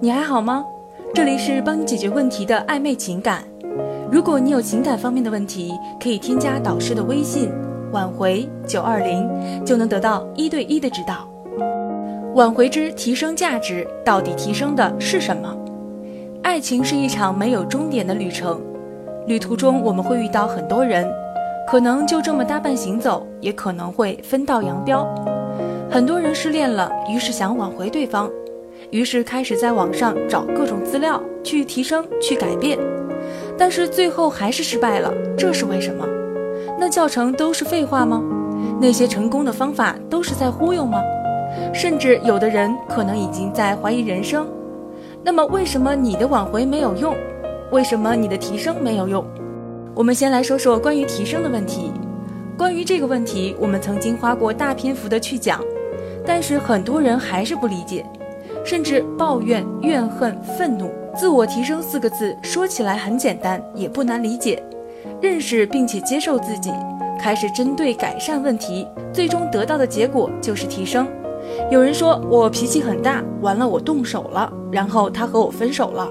你还好吗？这里是帮你解决问题的暧昧情感。如果你有情感方面的问题，可以添加导师的微信“挽回九二零”，就能得到一对一的指导。挽回之提升价值，到底提升的是什么？爱情是一场没有终点的旅程，旅途中我们会遇到很多人，可能就这么搭伴行走，也可能会分道扬镳。很多人失恋了，于是想挽回对方，于是开始在网上找各种资料去提升、去改变，但是最后还是失败了。这是为什么？那教程都是废话吗？那些成功的方法都是在忽悠吗？甚至有的人可能已经在怀疑人生。那么，为什么你的挽回没有用？为什么你的提升没有用？我们先来说说关于提升的问题。关于这个问题，我们曾经花过大篇幅的去讲。但是很多人还是不理解，甚至抱怨、怨恨、愤怒。自我提升四个字说起来很简单，也不难理解。认识并且接受自己，开始针对改善问题，最终得到的结果就是提升。有人说我脾气很大，完了我动手了，然后他和我分手了。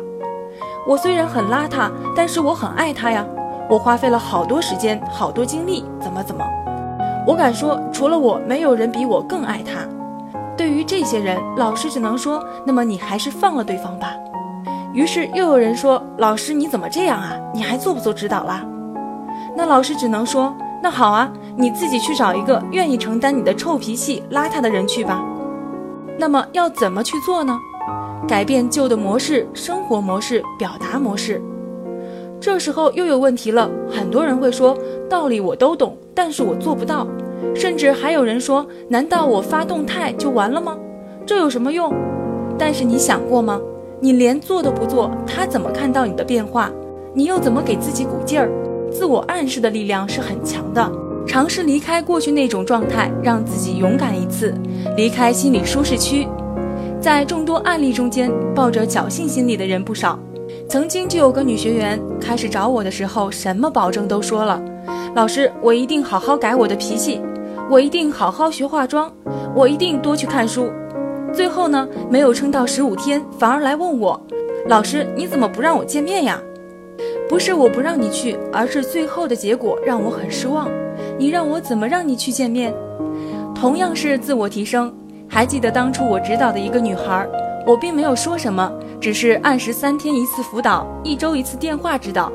我虽然很邋遢，但是我很爱他呀。我花费了好多时间、好多精力，怎么怎么？我敢说，除了我，没有人比我更爱他。对于这些人，老师只能说：“那么你还是放了对方吧。”于是又有人说：“老师你怎么这样啊？你还做不做指导啦？”那老师只能说：“那好啊，你自己去找一个愿意承担你的臭脾气、邋遢的人去吧。”那么要怎么去做呢？改变旧的模式、生活模式、表达模式。这时候又有问题了，很多人会说：“道理我都懂，但是我做不到。”甚至还有人说：“难道我发动态就完了吗？这有什么用？”但是你想过吗？你连做都不做，他怎么看到你的变化？你又怎么给自己鼓劲儿？自我暗示的力量是很强的。尝试离开过去那种状态，让自己勇敢一次，离开心理舒适区。在众多案例中间，抱着侥幸心理的人不少。曾经就有个女学员开始找我的时候，什么保证都说了：“老师，我一定好好改我的脾气。”我一定好好学化妆，我一定多去看书。最后呢，没有撑到十五天，反而来问我：“老师，你怎么不让我见面呀？”不是我不让你去，而是最后的结果让我很失望。你让我怎么让你去见面？同样是自我提升，还记得当初我指导的一个女孩，我并没有说什么，只是按时三天一次辅导，一周一次电话指导。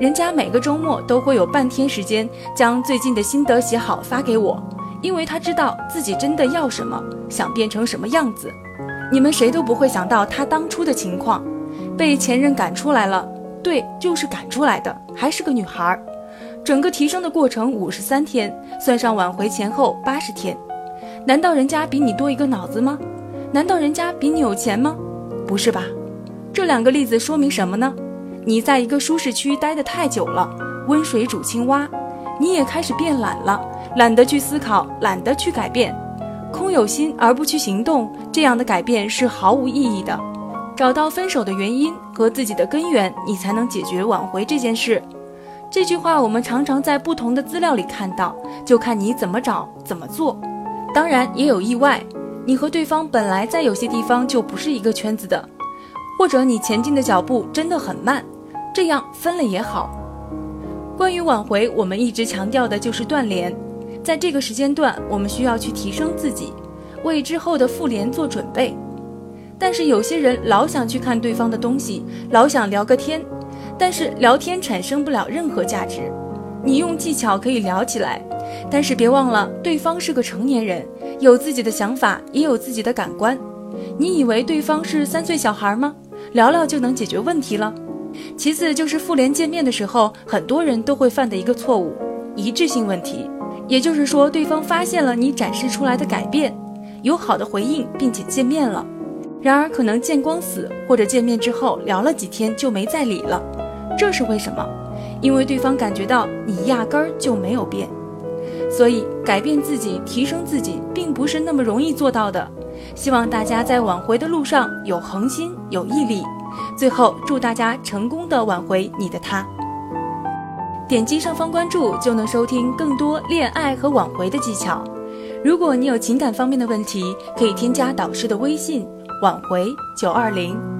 人家每个周末都会有半天时间将最近的心得写好发给我，因为他知道自己真的要什么，想变成什么样子。你们谁都不会想到他当初的情况，被前任赶出来了，对，就是赶出来的，还是个女孩。整个提升的过程五十三天，算上挽回前后八十天。难道人家比你多一个脑子吗？难道人家比你有钱吗？不是吧？这两个例子说明什么呢？你在一个舒适区待得太久了，温水煮青蛙，你也开始变懒了，懒得去思考，懒得去改变，空有心而不去行动，这样的改变是毫无意义的。找到分手的原因和自己的根源，你才能解决挽回这件事。这句话我们常常在不同的资料里看到，就看你怎么找，怎么做。当然也有意外，你和对方本来在有些地方就不是一个圈子的，或者你前进的脚步真的很慢。这样分了也好。关于挽回，我们一直强调的就是断联。在这个时间段，我们需要去提升自己，为之后的复联做准备。但是有些人老想去看对方的东西，老想聊个天，但是聊天产生不了任何价值。你用技巧可以聊起来，但是别忘了，对方是个成年人，有自己的想法，也有自己的感官。你以为对方是三岁小孩吗？聊聊就能解决问题了？其次就是复联见面的时候，很多人都会犯的一个错误——一致性问题。也就是说，对方发现了你展示出来的改变，有好的回应，并且见面了。然而，可能见光死，或者见面之后聊了几天就没再理了。这是为什么？因为对方感觉到你压根儿就没有变。所以，改变自己、提升自己，并不是那么容易做到的。希望大家在挽回的路上有恒心、有毅力。最后，祝大家成功的挽回你的他。点击上方关注，就能收听更多恋爱和挽回的技巧。如果你有情感方面的问题，可以添加导师的微信：挽回九二零。